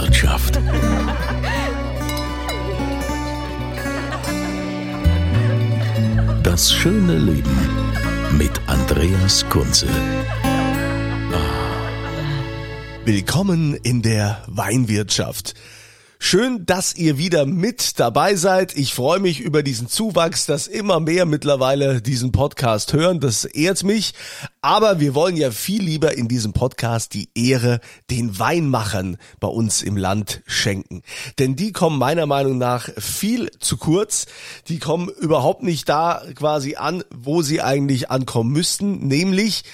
Weinwirtschaft. Das schöne Leben mit Andreas Kunze. Willkommen in der Weinwirtschaft. Schön, dass ihr wieder mit dabei seid. Ich freue mich über diesen Zuwachs, dass immer mehr mittlerweile diesen Podcast hören. Das ehrt mich. Aber wir wollen ja viel lieber in diesem Podcast die Ehre den Weinmachern bei uns im Land schenken. Denn die kommen meiner Meinung nach viel zu kurz. Die kommen überhaupt nicht da quasi an, wo sie eigentlich ankommen müssten, nämlich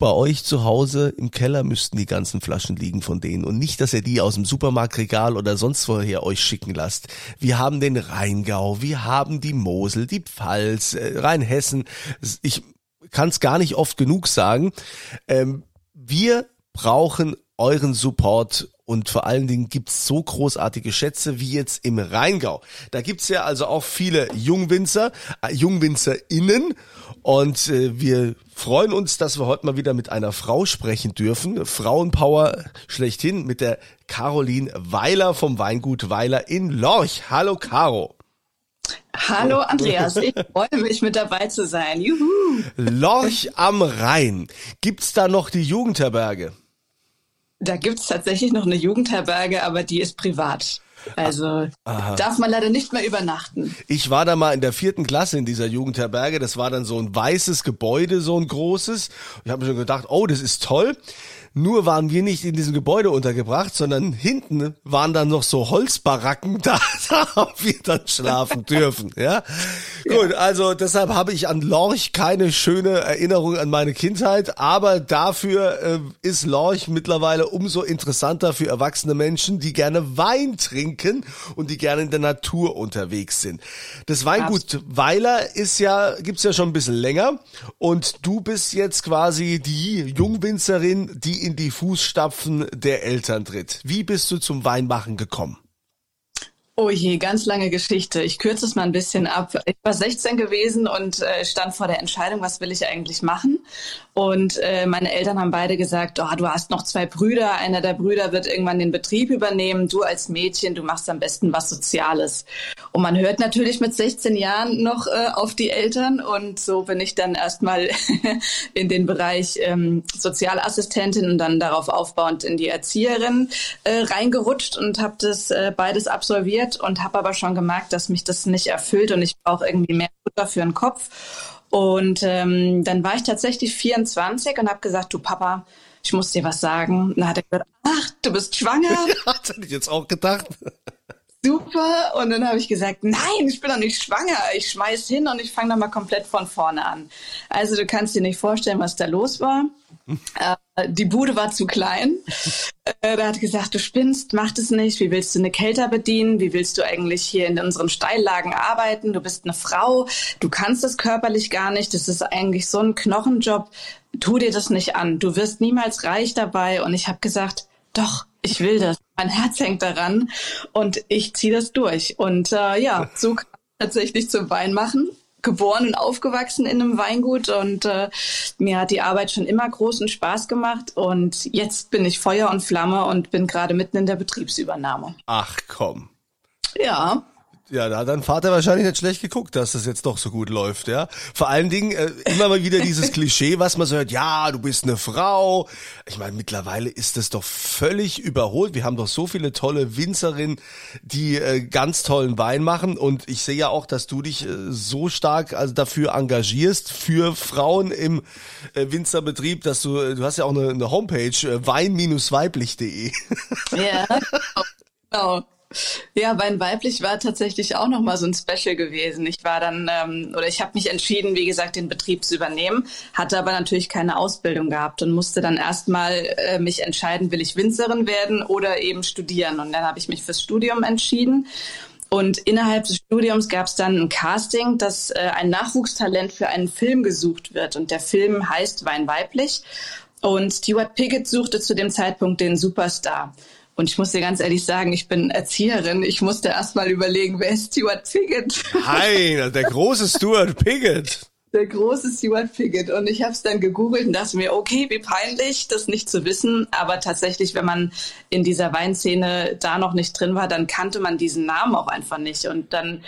bei euch zu Hause im Keller müssten die ganzen Flaschen liegen von denen und nicht, dass ihr die aus dem Supermarktregal oder sonst woher euch schicken lasst. Wir haben den Rheingau, wir haben die Mosel, die Pfalz, äh, Rheinhessen. Ich kann es gar nicht oft genug sagen. Ähm, wir brauchen euren Support und vor allen Dingen gibt's so großartige Schätze wie jetzt im Rheingau. Da gibt's ja also auch viele Jungwinzer, äh, JungwinzerInnen und äh, wir freuen uns, dass wir heute mal wieder mit einer Frau sprechen dürfen. Frauenpower schlechthin mit der Caroline Weiler vom Weingut Weiler in Lorch. Hallo Caro. Hallo Andreas, ich freue mich mit dabei zu sein. Juhu. Lorch am Rhein. Gibt's da noch die Jugendherberge? Da gibt's tatsächlich noch eine Jugendherberge, aber die ist privat. Also Aha. darf man leider nicht mehr übernachten. Ich war da mal in der vierten Klasse in dieser Jugendherberge. Das war dann so ein weißes Gebäude, so ein großes. Ich habe mir schon gedacht, oh, das ist toll. Nur waren wir nicht in diesem Gebäude untergebracht, sondern hinten waren dann noch so Holzbaracken, da, da haben wir dann schlafen dürfen. Ja? ja. Gut, also deshalb habe ich an Lorch keine schöne Erinnerung an meine Kindheit, aber dafür äh, ist Lorch mittlerweile umso interessanter für erwachsene Menschen, die gerne Wein trinken und die gerne in der Natur unterwegs sind. Das Weingut Absolut. Weiler ist ja, gibt's ja schon ein bisschen länger und du bist jetzt quasi die Jungwinzerin, die in die Fußstapfen der Eltern tritt. Wie bist du zum Weinmachen gekommen? Oh je, ganz lange Geschichte. Ich kürze es mal ein bisschen ab. Ich war 16 gewesen und äh, stand vor der Entscheidung, was will ich eigentlich machen. Und äh, meine Eltern haben beide gesagt, oh, du hast noch zwei Brüder. Einer der Brüder wird irgendwann den Betrieb übernehmen. Du als Mädchen, du machst am besten was Soziales. Und man hört natürlich mit 16 Jahren noch äh, auf die Eltern. Und so bin ich dann erstmal in den Bereich ähm, Sozialassistentin und dann darauf aufbauend in die Erzieherin äh, reingerutscht und habe das äh, beides absolviert studiert und habe aber schon gemerkt, dass mich das nicht erfüllt und ich brauche irgendwie mehr Futter für den Kopf. Und ähm, dann war ich tatsächlich 24 und habe gesagt, du Papa, ich muss dir was sagen. Und dann hat er gesagt, ach, du bist schwanger. Ja, das hätte ich jetzt auch gedacht. Super. Und dann habe ich gesagt, nein, ich bin doch nicht schwanger. Ich schmeiß hin und ich fange nochmal komplett von vorne an. Also du kannst dir nicht vorstellen, was da los war. Äh, die Bude war zu klein. Äh, da hat gesagt, du spinnst, mach das nicht. Wie willst du eine Kälter bedienen? Wie willst du eigentlich hier in unseren Steillagen arbeiten? Du bist eine Frau. Du kannst das körperlich gar nicht. Das ist eigentlich so ein Knochenjob. Tu dir das nicht an. Du wirst niemals reich dabei. Und ich habe gesagt, doch, ich will das. Mein Herz hängt daran und ich ziehe das durch. Und äh, ja, so kann ich tatsächlich zum Wein machen geboren und aufgewachsen in einem Weingut und äh, mir hat die Arbeit schon immer großen Spaß gemacht und jetzt bin ich Feuer und Flamme und bin gerade mitten in der Betriebsübernahme. Ach komm. Ja. Ja, da hat dein Vater wahrscheinlich nicht schlecht geguckt, dass das jetzt doch so gut läuft, ja. Vor allen Dingen äh, immer mal wieder dieses Klischee, was man so hört, ja, du bist eine Frau. Ich meine, mittlerweile ist das doch völlig überholt. Wir haben doch so viele tolle Winzerinnen, die äh, ganz tollen Wein machen und ich sehe ja auch, dass du dich äh, so stark also dafür engagierst für Frauen im äh, Winzerbetrieb, dass du äh, du hast ja auch eine, eine Homepage äh, wein-weiblich.de. Ja. Genau. Ja, Wein weiblich war tatsächlich auch noch mal so ein Special gewesen. Ich war dann ähm, oder ich habe mich entschieden, wie gesagt, den Betrieb zu übernehmen, hatte aber natürlich keine Ausbildung gehabt und musste dann erstmal äh, mich entscheiden, will ich Winzerin werden oder eben studieren. Und dann habe ich mich fürs Studium entschieden. Und innerhalb des Studiums gab es dann ein Casting, dass äh, ein Nachwuchstalent für einen Film gesucht wird. Und der Film heißt Wein weiblich. Und Stuart Piggott suchte zu dem Zeitpunkt den Superstar. Und ich muss dir ganz ehrlich sagen, ich bin Erzieherin. Ich musste erst mal überlegen, wer ist Stuart Piggott? Nein, der große Stuart Piggott. Der große Stuart Piggott. Und ich habe es dann gegoogelt und dachte mir, okay, wie peinlich, das nicht zu wissen. Aber tatsächlich, wenn man in dieser Weinszene da noch nicht drin war, dann kannte man diesen Namen auch einfach nicht. Und dann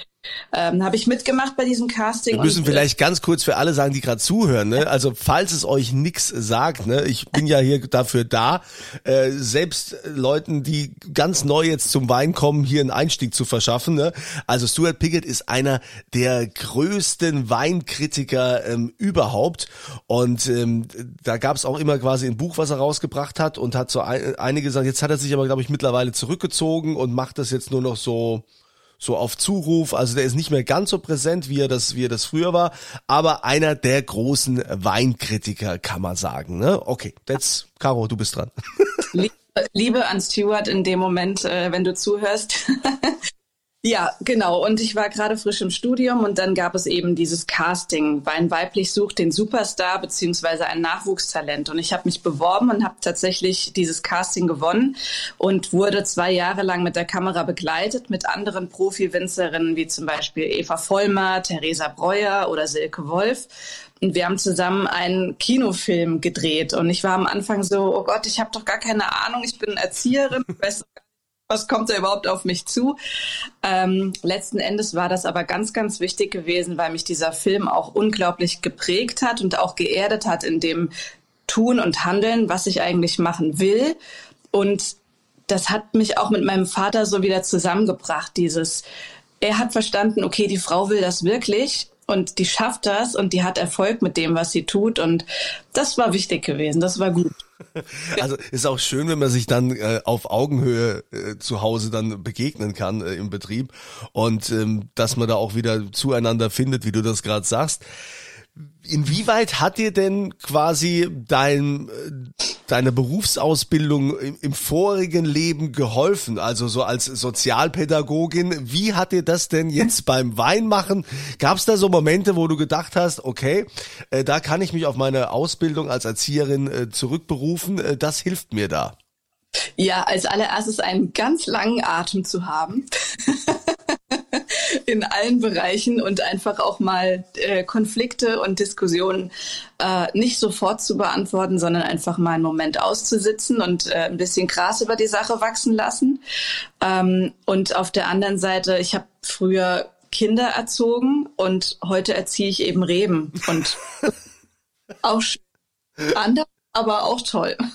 ähm, habe ich mitgemacht bei diesem Casting. Wir müssen äh, vielleicht ganz kurz für alle sagen, die gerade zuhören. Ne? Also falls es euch nix sagt, ne, ich bin ja hier dafür da, äh, selbst Leuten, die ganz neu jetzt zum Wein kommen, hier einen Einstieg zu verschaffen. Ne? Also Stuart Piggott ist einer der größten Weinkritiker ähm, überhaupt und ähm, da gab es auch immer quasi ein Buch, was er rausgebracht hat und hat so ein, einige gesagt, jetzt hat er sich aber glaube ich mittlerweile zurückgezogen und macht das jetzt nur noch so so auf Zuruf. Also der ist nicht mehr ganz so präsent, wie er das, wie er das früher war, aber einer der großen Weinkritiker, kann man sagen. Ne? Okay, jetzt, Caro, du bist dran. Liebe an Stuart in dem Moment, äh, wenn du zuhörst. Ja, genau. Und ich war gerade frisch im Studium und dann gab es eben dieses Casting. Wein weiblich sucht den Superstar beziehungsweise ein Nachwuchstalent. Und ich habe mich beworben und habe tatsächlich dieses Casting gewonnen und wurde zwei Jahre lang mit der Kamera begleitet mit anderen Profi-Winzerinnen wie zum Beispiel Eva Vollmer, Theresa Breuer oder Silke Wolf. Und wir haben zusammen einen Kinofilm gedreht. Und ich war am Anfang so, oh Gott, ich habe doch gar keine Ahnung, ich bin Erzieherin, ich was kommt da überhaupt auf mich zu? Ähm, letzten Endes war das aber ganz, ganz wichtig gewesen, weil mich dieser Film auch unglaublich geprägt hat und auch geerdet hat in dem Tun und Handeln, was ich eigentlich machen will. Und das hat mich auch mit meinem Vater so wieder zusammengebracht, dieses, er hat verstanden, okay, die Frau will das wirklich und die schafft das und die hat Erfolg mit dem, was sie tut und das war wichtig gewesen, das war gut. Also ist auch schön, wenn man sich dann äh, auf Augenhöhe äh, zu Hause dann begegnen kann äh, im Betrieb und ähm, dass man da auch wieder zueinander findet, wie du das gerade sagst. Inwieweit hat dir denn quasi dein, deine Berufsausbildung im, im, vorigen Leben geholfen? Also so als Sozialpädagogin, wie hat dir das denn jetzt beim Weinmachen? Gab es da so Momente, wo du gedacht hast, okay, äh, da kann ich mich auf meine Ausbildung als Erzieherin äh, zurückberufen, äh, das hilft mir da? Ja, als allererstes einen ganz langen Atem zu haben. in allen Bereichen und einfach auch mal äh, Konflikte und Diskussionen äh, nicht sofort zu beantworten, sondern einfach mal einen Moment auszusitzen und äh, ein bisschen Gras über die Sache wachsen lassen. Ähm, und auf der anderen Seite, ich habe früher Kinder erzogen und heute erziehe ich eben Reben und auch anders aber auch toll.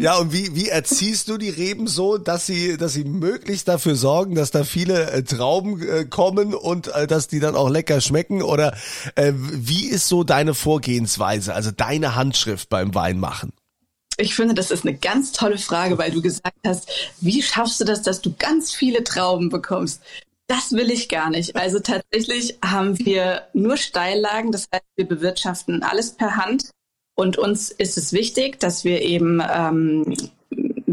Ja, und wie, wie erziehst du die Reben so, dass sie, dass sie möglichst dafür sorgen, dass da viele äh, Trauben äh, kommen und äh, dass die dann auch lecker schmecken? Oder äh, wie ist so deine Vorgehensweise, also deine Handschrift beim Weinmachen? Ich finde, das ist eine ganz tolle Frage, weil du gesagt hast, wie schaffst du das, dass du ganz viele Trauben bekommst? Das will ich gar nicht. Also tatsächlich haben wir nur Steillagen, das heißt, wir bewirtschaften alles per Hand und uns ist es wichtig, dass wir eben ähm,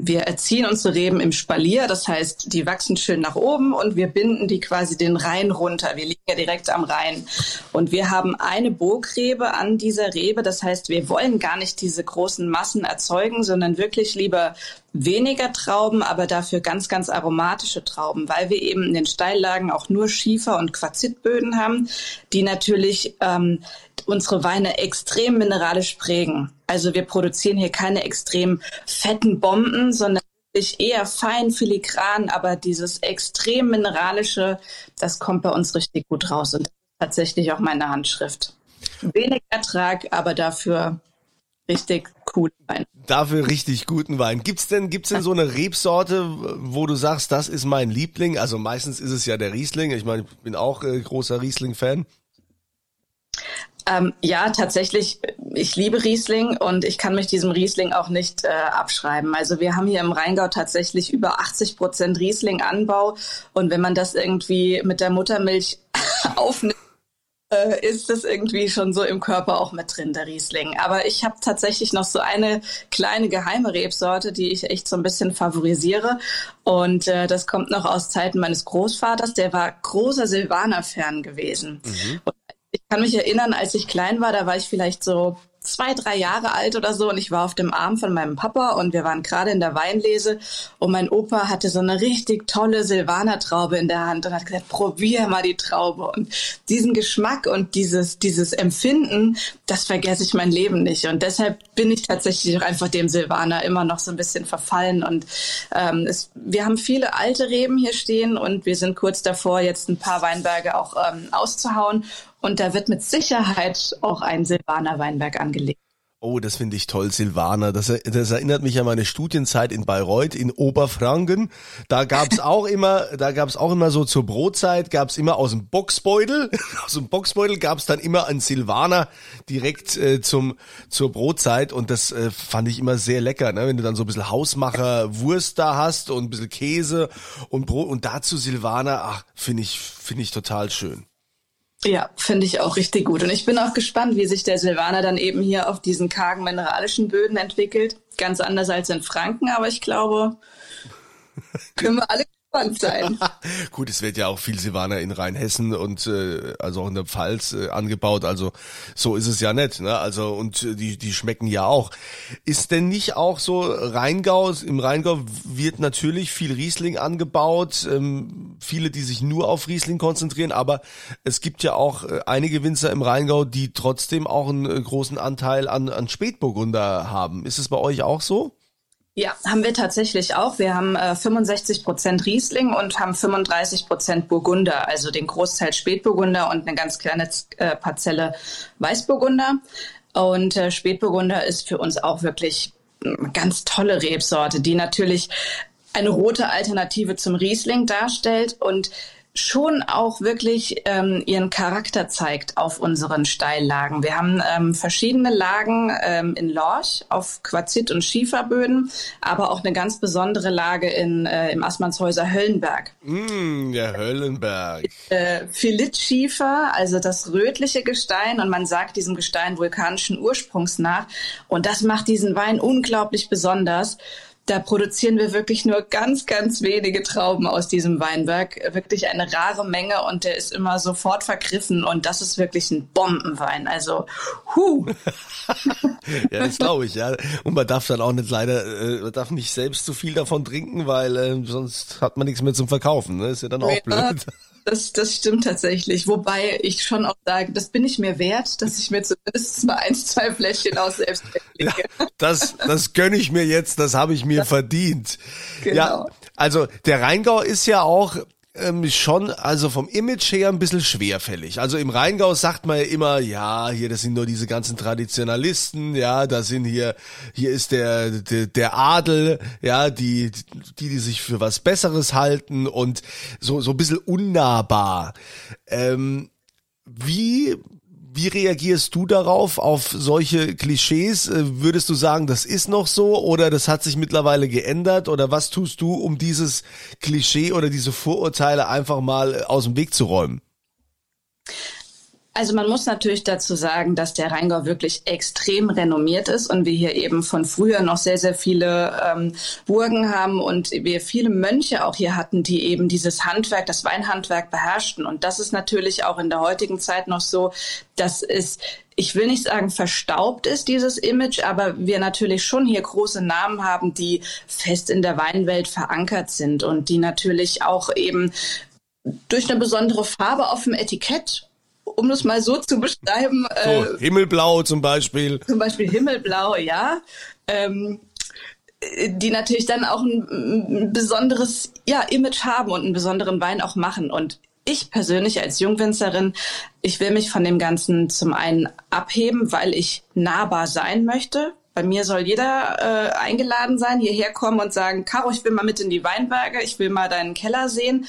wir erziehen unsere Reben im Spalier, das heißt, die wachsen schön nach oben und wir binden die quasi den Rhein runter. Wir liegen ja direkt am Rhein. Und wir haben eine Burgrebe an dieser Rebe, das heißt, wir wollen gar nicht diese großen Massen erzeugen, sondern wirklich lieber weniger Trauben, aber dafür ganz, ganz aromatische Trauben, weil wir eben in den Steillagen auch nur Schiefer- und Quarzitböden haben, die natürlich ähm, unsere Weine extrem mineralisch prägen. Also wir produzieren hier keine extrem fetten Bomben, sondern eher fein filigran, aber dieses extrem mineralische, das kommt bei uns richtig gut raus und tatsächlich auch meine Handschrift. Wenig Ertrag, aber dafür richtig cool Wein. Dafür richtig guten Wein. Gibt's denn, gibt's denn so eine Rebsorte, wo du sagst, das ist mein Liebling? Also meistens ist es ja der Riesling. Ich meine, ich bin auch äh, großer Riesling-Fan. Ähm, ja, tatsächlich ich liebe Riesling und ich kann mich diesem Riesling auch nicht äh, abschreiben. Also wir haben hier im Rheingau tatsächlich über 80 Prozent Riesling-Anbau und wenn man das irgendwie mit der Muttermilch aufnimmt, äh, ist das irgendwie schon so im Körper auch mit drin, der Riesling. Aber ich habe tatsächlich noch so eine kleine geheime Rebsorte, die ich echt so ein bisschen favorisiere. Und äh, das kommt noch aus Zeiten meines Großvaters. Der war großer Silvaner-Fan gewesen. Mhm. ich kann mich erinnern, als ich klein war, da war ich vielleicht so zwei, drei Jahre alt oder so und ich war auf dem Arm von meinem Papa und wir waren gerade in der Weinlese und mein Opa hatte so eine richtig tolle Silvaner-Traube in der Hand und hat gesagt, probier mal die Traube. Und diesen Geschmack und dieses, dieses Empfinden, das vergesse ich mein Leben nicht. Und deshalb bin ich tatsächlich auch einfach dem Silvaner immer noch so ein bisschen verfallen und ähm, es, wir haben viele alte Reben hier stehen und wir sind kurz davor, jetzt ein paar Weinberge auch ähm, auszuhauen und da wird mit Sicherheit auch ein Silvaner Weinberg angelegt. Oh, das finde ich toll, Silvaner. Das, das, erinnert mich an meine Studienzeit in Bayreuth in Oberfranken. Da gab's auch immer, da gab's auch immer so zur Brotzeit, gab's immer aus dem Boxbeutel, aus dem Boxbeutel gab's dann immer einen Silvaner direkt äh, zum zur Brotzeit und das äh, fand ich immer sehr lecker, ne? wenn du dann so ein bisschen Hausmacher Wurst da hast und ein bisschen Käse und Brot und dazu Silvaner, ach, finde ich finde ich total schön. Ja, finde ich auch richtig gut. Und ich bin auch gespannt, wie sich der Silvaner dann eben hier auf diesen kargen mineralischen Böden entwickelt. Ganz anders als in Franken, aber ich glaube, können wir alle sein. Gut, es wird ja auch viel Silvaner in Rheinhessen und äh, also auch in der Pfalz äh, angebaut. Also so ist es ja nicht. Ne? Also und äh, die die schmecken ja auch. Ist denn nicht auch so Rheingau? Im Rheingau wird natürlich viel Riesling angebaut. Ähm, viele, die sich nur auf Riesling konzentrieren, aber es gibt ja auch äh, einige Winzer im Rheingau, die trotzdem auch einen äh, großen Anteil an an Spätburgunder haben. Ist es bei euch auch so? Ja, haben wir tatsächlich auch. Wir haben äh, 65 Prozent Riesling und haben 35 Prozent Burgunder, also den Großteil Spätburgunder und eine ganz kleine äh, Parzelle Weißburgunder. Und äh, Spätburgunder ist für uns auch wirklich eine ganz tolle Rebsorte, die natürlich eine rote Alternative zum Riesling darstellt und schon auch wirklich ähm, ihren Charakter zeigt auf unseren Steillagen. Wir haben ähm, verschiedene Lagen ähm, in Lorch auf Quarzit- und Schieferböden, aber auch eine ganz besondere Lage in, äh, im Assmannshäuser Höllenberg. Mm, der Höllenberg. Äh, Philitschiefer, also das rötliche Gestein und man sagt diesem Gestein vulkanischen Ursprungs nach und das macht diesen Wein unglaublich besonders da produzieren wir wirklich nur ganz, ganz wenige Trauben aus diesem Weinberg. Wirklich eine rare Menge und der ist immer sofort vergriffen und das ist wirklich ein Bombenwein. Also, hu. ja, das glaube ich, ja. Und man darf dann auch nicht leider, äh, man darf nicht selbst zu viel davon trinken, weil äh, sonst hat man nichts mehr zum Verkaufen. Ne? Ist ja dann auch ja. blöd. Das, das stimmt tatsächlich. Wobei ich schon auch sage, das bin ich mir wert, dass ich mir zumindest mal ein, zwei Fläschchen aus selbst ja, Das, das gönne ich mir jetzt, das habe ich mir verdient. Genau. Ja, also der Rheingau ist ja auch ähm, schon, also vom Image her ein bisschen schwerfällig. Also im Rheingau sagt man ja immer, ja, hier, das sind nur diese ganzen Traditionalisten, ja, da sind hier, hier ist der, der, der Adel, ja, die, die, die sich für was Besseres halten und so, so ein bisschen unnahbar. Ähm, wie wie reagierst du darauf, auf solche Klischees? Äh, würdest du sagen, das ist noch so oder das hat sich mittlerweile geändert? Oder was tust du, um dieses Klischee oder diese Vorurteile einfach mal aus dem Weg zu räumen? Also man muss natürlich dazu sagen, dass der Rheingau wirklich extrem renommiert ist und wir hier eben von früher noch sehr, sehr viele ähm, Burgen haben und wir viele Mönche auch hier hatten, die eben dieses Handwerk, das Weinhandwerk beherrschten. Und das ist natürlich auch in der heutigen Zeit noch so, dass es ich will nicht sagen verstaubt ist, dieses Image, aber wir natürlich schon hier große Namen haben, die fest in der Weinwelt verankert sind und die natürlich auch eben durch eine besondere Farbe auf dem Etikett um es mal so zu beschreiben. So, äh, Himmelblau zum Beispiel. Zum Beispiel Himmelblau, ja. Ähm, die natürlich dann auch ein, ein besonderes ja, Image haben und einen besonderen Wein auch machen. Und ich persönlich als Jungwinzerin, ich will mich von dem Ganzen zum einen abheben, weil ich nahbar sein möchte. Bei mir soll jeder äh, eingeladen sein, hierher kommen und sagen, Caro, ich will mal mit in die Weinberge, ich will mal deinen Keller sehen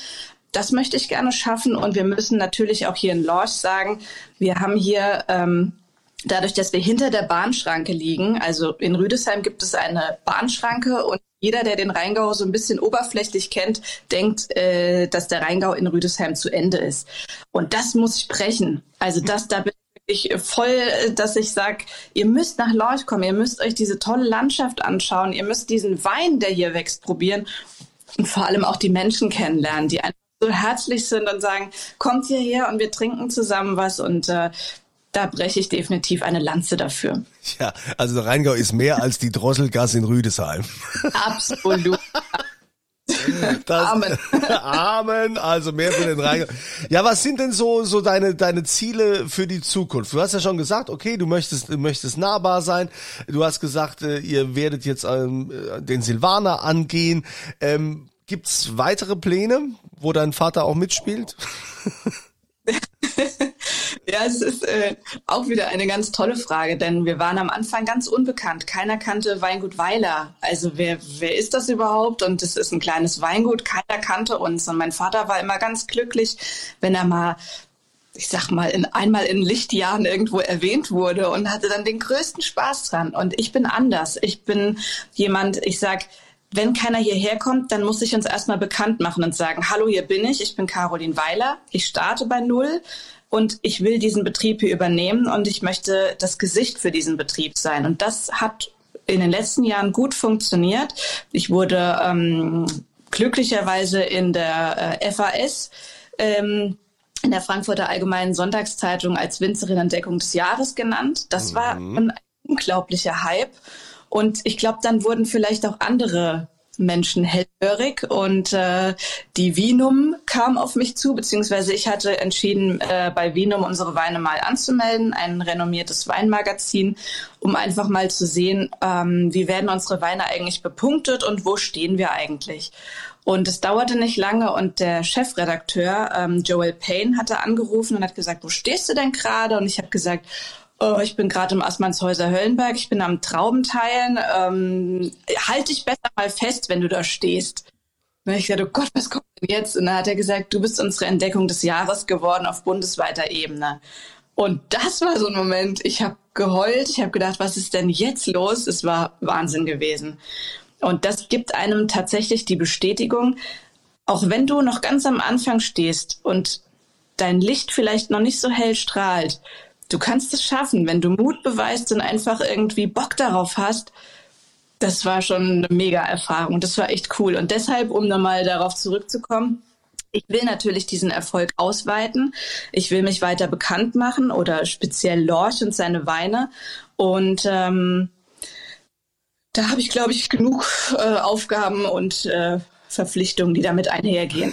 das möchte ich gerne schaffen. Und wir müssen natürlich auch hier in Lorch sagen, wir haben hier ähm, dadurch, dass wir hinter der Bahnschranke liegen, also in Rüdesheim gibt es eine Bahnschranke und jeder, der den Rheingau so ein bisschen oberflächlich kennt, denkt, äh, dass der Rheingau in Rüdesheim zu Ende ist. Und das muss ich brechen. Also das, da bin ich voll, dass ich sage, ihr müsst nach Lorch kommen, ihr müsst euch diese tolle Landschaft anschauen, ihr müsst diesen Wein, der hier wächst, probieren und vor allem auch die Menschen kennenlernen, die einfach so herzlich sind und sagen, kommt hierher und wir trinken zusammen was und äh, da breche ich definitiv eine Lanze dafür. Ja, also der Rheingau ist mehr als die Drosselgasse in Rüdesheim. Absolut. Das, Amen. Amen. Also mehr für den Rheingau. Ja, was sind denn so so deine deine Ziele für die Zukunft? Du hast ja schon gesagt, okay, du möchtest du möchtest nahbar sein. Du hast gesagt, äh, ihr werdet jetzt ähm, den Silvaner angehen. Ähm, gibt's weitere Pläne, wo dein Vater auch mitspielt? Ja, es ist äh, auch wieder eine ganz tolle Frage, denn wir waren am Anfang ganz unbekannt. Keiner kannte Weingut Weiler. Also wer, wer ist das überhaupt? Und es ist ein kleines Weingut, keiner kannte uns. Und mein Vater war immer ganz glücklich, wenn er mal ich sag mal, in, einmal in Lichtjahren irgendwo erwähnt wurde und hatte dann den größten Spaß dran. Und ich bin anders. Ich bin jemand, ich sag, wenn keiner hierher kommt, dann muss ich uns erstmal bekannt machen und sagen, hallo, hier bin ich, ich bin Caroline Weiler, ich starte bei Null und ich will diesen Betrieb hier übernehmen und ich möchte das Gesicht für diesen Betrieb sein. Und das hat in den letzten Jahren gut funktioniert. Ich wurde ähm, glücklicherweise in der äh, FAS ähm, in der Frankfurter Allgemeinen Sonntagszeitung als Winzerin Entdeckung des Jahres genannt. Das mhm. war ein unglaublicher Hype. Und ich glaube, dann wurden vielleicht auch andere Menschen hellhörig und äh, die Vinum kam auf mich zu, beziehungsweise ich hatte entschieden, äh, bei Vinum unsere Weine mal anzumelden, ein renommiertes Weinmagazin, um einfach mal zu sehen, ähm, wie werden unsere Weine eigentlich bepunktet und wo stehen wir eigentlich. Und es dauerte nicht lange und der Chefredakteur ähm, Joel Payne hatte angerufen und hat gesagt, wo stehst du denn gerade? Und ich habe gesagt, Oh, ich bin gerade im Assmannshäuser Höllenberg, ich bin am Traubenteilen. Ähm, halt dich besser mal fest, wenn du da stehst. Und ich gesagt, oh Gott, was kommt denn jetzt? Und dann hat er gesagt, du bist unsere Entdeckung des Jahres geworden auf bundesweiter Ebene. Und das war so ein Moment, ich habe geheult, ich habe gedacht, was ist denn jetzt los? Es war Wahnsinn gewesen. Und das gibt einem tatsächlich die Bestätigung, auch wenn du noch ganz am Anfang stehst und dein Licht vielleicht noch nicht so hell strahlt, du kannst es schaffen, wenn du Mut beweist und einfach irgendwie Bock darauf hast. Das war schon eine mega Erfahrung. Das war echt cool. Und deshalb, um nochmal darauf zurückzukommen, ich will natürlich diesen Erfolg ausweiten. Ich will mich weiter bekannt machen oder speziell Lorch und seine Weine. Und ähm, da habe ich, glaube ich, genug äh, Aufgaben und äh, Verpflichtungen, die damit einhergehen.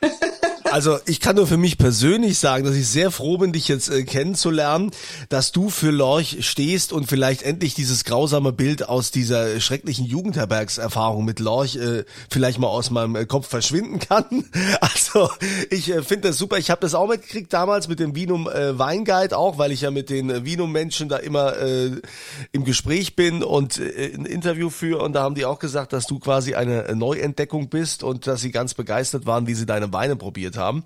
Also ich kann nur für mich persönlich sagen, dass ich sehr froh bin, dich jetzt äh, kennenzulernen, dass du für Lorch stehst und vielleicht endlich dieses grausame Bild aus dieser schrecklichen Jugendherbergserfahrung mit Lorch äh, vielleicht mal aus meinem äh, Kopf verschwinden kann. Also ich äh, finde das super. Ich habe das auch mitgekriegt damals mit dem Vinum äh, Weinguide auch, weil ich ja mit den Vinum-Menschen da immer äh, im Gespräch bin und äh, ein Interview führe und da haben die auch gesagt, dass du quasi eine Neuentdeckung bist und dass sie ganz begeistert waren, wie sie deine Weine probiert haben haben.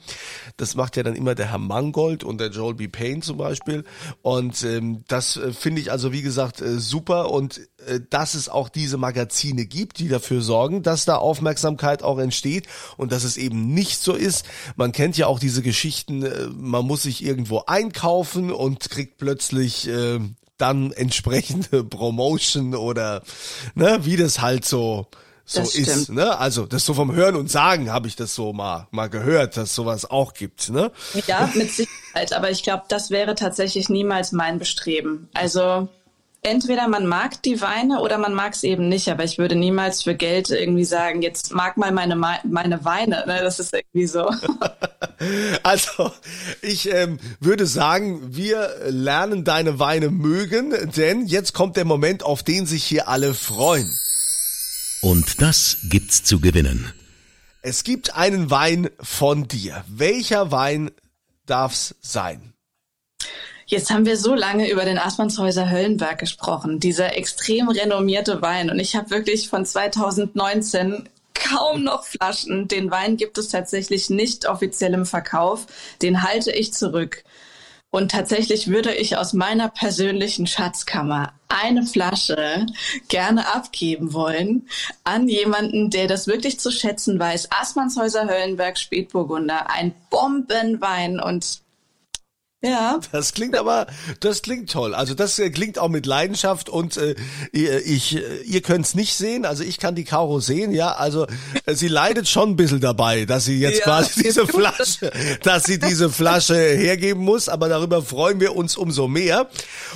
Das macht ja dann immer der Herr Mangold und der Joel B. Payne zum Beispiel. Und ähm, das äh, finde ich also wie gesagt äh, super und äh, dass es auch diese Magazine gibt, die dafür sorgen, dass da Aufmerksamkeit auch entsteht und dass es eben nicht so ist. Man kennt ja auch diese Geschichten, äh, man muss sich irgendwo einkaufen und kriegt plötzlich äh, dann entsprechende Promotion oder ne, wie das halt so so das ist. Stimmt. Ne? Also das so vom Hören und Sagen habe ich das so mal mal gehört, dass sowas auch gibt. Ne? Ja, mit Sicherheit. Aber ich glaube, das wäre tatsächlich niemals mein Bestreben. Also entweder man mag die Weine oder man mag es eben nicht. Aber ich würde niemals für Geld irgendwie sagen, jetzt mag mal meine meine Weine. Ne? Das ist irgendwie so. also ich ähm, würde sagen, wir lernen deine Weine mögen, denn jetzt kommt der Moment, auf den sich hier alle freuen. Und das gibt's zu gewinnen. Es gibt einen Wein von dir. Welcher Wein darf's sein? Jetzt haben wir so lange über den Aßmannshäuser Höllenberg gesprochen, dieser extrem renommierte Wein. Und ich habe wirklich von 2019 kaum noch Flaschen. Den Wein gibt es tatsächlich nicht offiziell im Verkauf. Den halte ich zurück. Und tatsächlich würde ich aus meiner persönlichen Schatzkammer eine Flasche gerne abgeben wollen an jemanden, der das wirklich zu schätzen weiß. Assmannshäuser Höllenberg Spätburgunder, ein Bombenwein und ja. Das klingt aber, das klingt toll. Also das äh, klingt auch mit Leidenschaft und äh, ich, äh, ihr könnt's nicht sehen, also ich kann die Caro sehen, ja. Also äh, sie leidet schon ein bisschen dabei, dass sie jetzt ja, quasi diese Flasche, dass sie diese Flasche hergeben muss, aber darüber freuen wir uns umso mehr.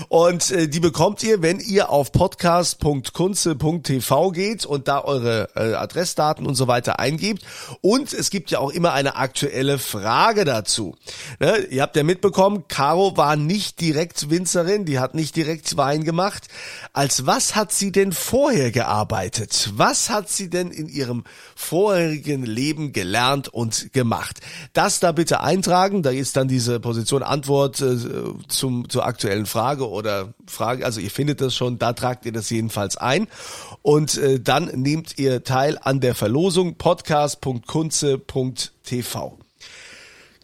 Und äh, die bekommt ihr, wenn ihr auf podcast.kunze.tv geht und da eure äh, Adressdaten und so weiter eingebt. Und es gibt ja auch immer eine aktuelle Frage dazu. Ne? Ihr habt ja mitbekommen, Caro war nicht direkt Winzerin, die hat nicht direkt Wein gemacht. Als was hat sie denn vorher gearbeitet? Was hat sie denn in ihrem vorherigen Leben gelernt und gemacht? Das da bitte eintragen, da ist dann diese Position Antwort äh, zum, zur aktuellen Frage oder Frage, also ihr findet das schon, da tragt ihr das jedenfalls ein und äh, dann nehmt ihr teil an der Verlosung podcast.kunze.tv.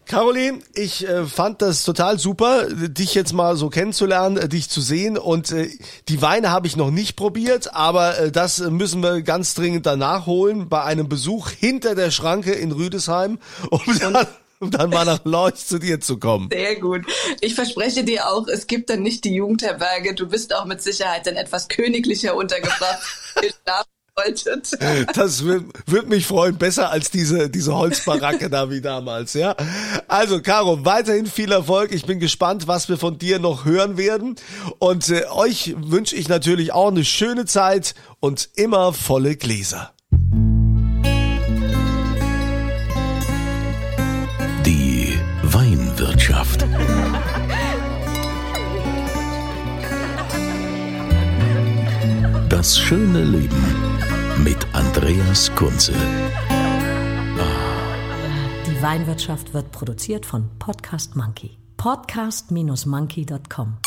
Caroline, ich äh, fand das total super, dich jetzt mal so kennenzulernen, äh, dich zu sehen. Und äh, die Weine habe ich noch nicht probiert, aber äh, das müssen wir ganz dringend danach holen bei einem Besuch hinter der Schranke in Rüdesheim, um dann, um dann mal nach Lorch zu dir zu kommen. Sehr gut. Ich verspreche dir auch, es gibt dann nicht die Jugendherberge. Du bist auch mit Sicherheit dann etwas königlicher untergebracht. wolltet. Das würde mich freuen, besser als diese, diese Holzbaracke da wie damals, ja. Also, Caro, weiterhin viel Erfolg. Ich bin gespannt, was wir von dir noch hören werden. Und äh, euch wünsche ich natürlich auch eine schöne Zeit und immer volle Gläser. Die Weinwirtschaft. Das schöne Leben mit Andreas Kunze. Die Weinwirtschaft wird produziert von Podcast Monkey. Podcast-monkey.com.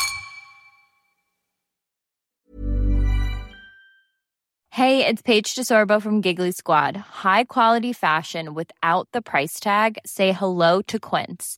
Hey, it's Paige DeSorbo from Giggly Squad. High quality fashion without the price tag. Say hello to Quince.